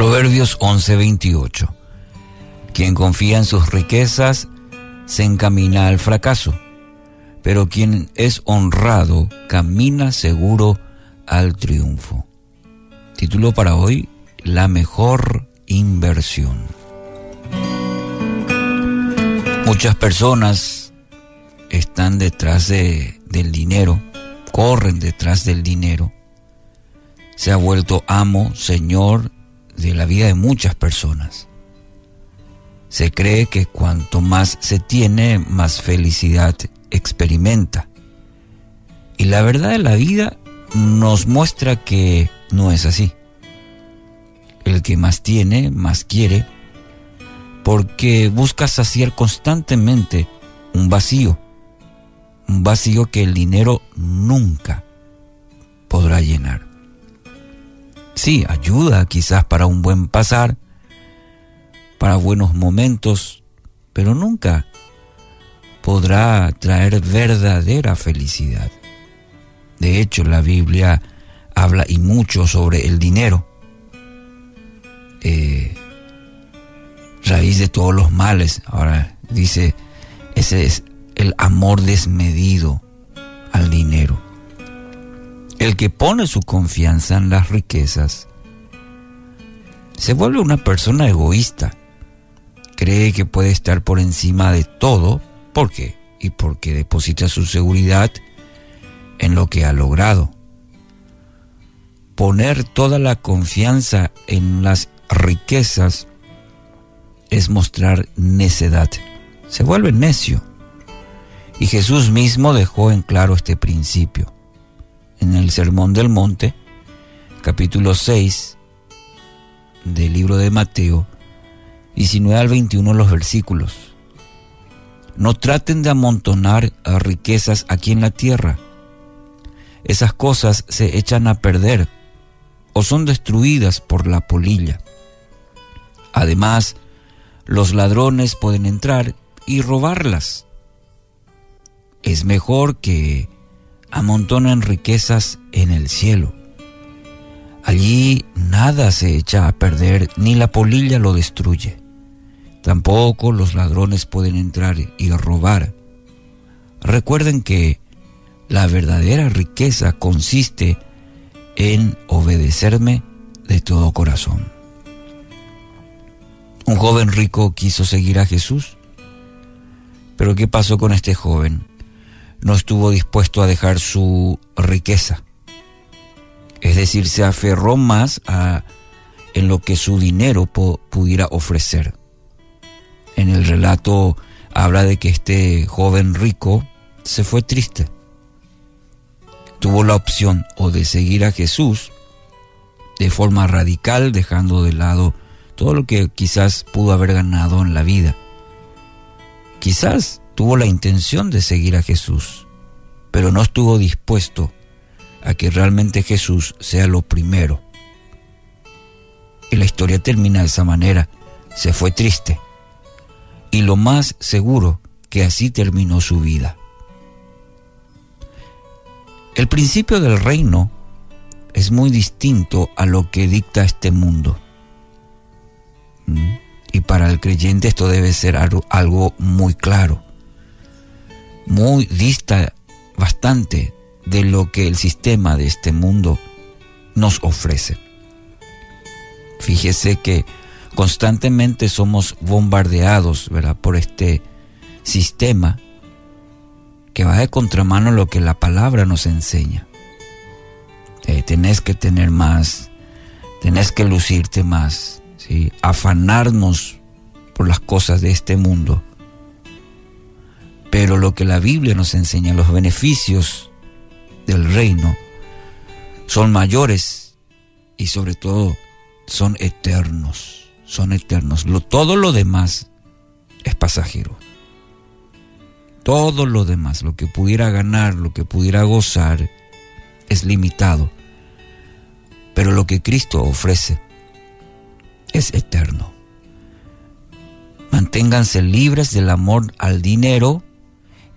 Proverbios 11:28. Quien confía en sus riquezas se encamina al fracaso, pero quien es honrado camina seguro al triunfo. Título para hoy, La mejor inversión. Muchas personas están detrás de, del dinero, corren detrás del dinero. Se ha vuelto amo, señor de la vida de muchas personas. Se cree que cuanto más se tiene, más felicidad experimenta. Y la verdad de la vida nos muestra que no es así. El que más tiene, más quiere, porque busca saciar constantemente un vacío, un vacío que el dinero nunca podrá llenar. Sí, ayuda quizás para un buen pasar, para buenos momentos, pero nunca podrá traer verdadera felicidad. De hecho, la Biblia habla y mucho sobre el dinero. Eh, raíz de todos los males. Ahora dice, ese es el amor desmedido al dinero. El que pone su confianza en las riquezas se vuelve una persona egoísta. Cree que puede estar por encima de todo. ¿Por qué? Y porque deposita su seguridad en lo que ha logrado. Poner toda la confianza en las riquezas es mostrar necedad. Se vuelve necio. Y Jesús mismo dejó en claro este principio. En el Sermón del Monte, capítulo 6 del libro de Mateo, 19 al 21 los versículos. No traten de amontonar riquezas aquí en la tierra. Esas cosas se echan a perder o son destruidas por la polilla. Además, los ladrones pueden entrar y robarlas. Es mejor que amontonen riquezas en el cielo. Allí nada se echa a perder, ni la polilla lo destruye. Tampoco los ladrones pueden entrar y robar. Recuerden que la verdadera riqueza consiste en obedecerme de todo corazón. Un joven rico quiso seguir a Jesús. Pero ¿qué pasó con este joven? No estuvo dispuesto a dejar su riqueza. Es decir, se aferró más a, en lo que su dinero pudiera ofrecer. En el relato habla de que este joven rico se fue triste. Tuvo la opción o de seguir a Jesús de forma radical, dejando de lado todo lo que quizás pudo haber ganado en la vida. Quizás tuvo la intención de seguir a Jesús, pero no estuvo dispuesto a que realmente Jesús sea lo primero. Y la historia termina de esa manera. Se fue triste. Y lo más seguro que así terminó su vida. El principio del reino es muy distinto a lo que dicta este mundo. Y para el creyente esto debe ser algo, muy claro. Muy dista bastante de lo que el sistema de este mundo nos ofrece. Fíjese que constantemente somos bombardeados ¿verdad? por este sistema que va de contramano lo que la palabra nos enseña. Eh, tenés que tener más, tenés que lucirte más, afanarnos por las cosas de este mundo. Pero lo que la Biblia nos enseña, los beneficios del reino, son mayores y sobre todo son eternos, son eternos. todo lo demás es pasajero. Todo lo demás, lo que pudiera ganar, lo que pudiera gozar, es limitado. Pero lo que Cristo ofrece es eterno. Manténganse libres del amor al dinero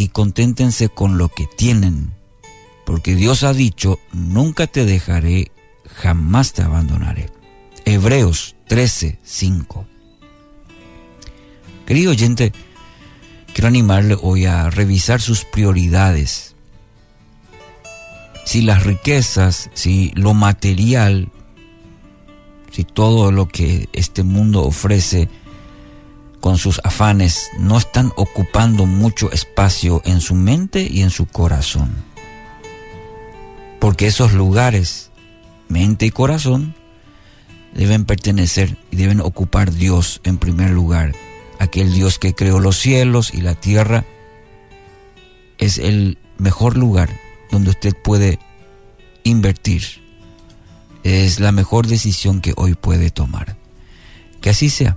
y conténtense con lo que tienen, porque Dios ha dicho, nunca te dejaré, jamás te abandonaré. Hebreos 13, 5. Querido oyente, quiero animarle hoy a revisar sus prioridades. Si las riquezas, si lo material, si todo lo que este mundo ofrece con sus afanes no están ocupando mucho espacio en su mente y en su corazón. Porque esos lugares, mente y corazón, deben pertenecer y deben ocupar Dios en primer lugar. Aquel Dios que creó los cielos y la tierra es el mejor lugar donde usted puede invertir. Es la mejor decisión que hoy puede tomar. Que así sea,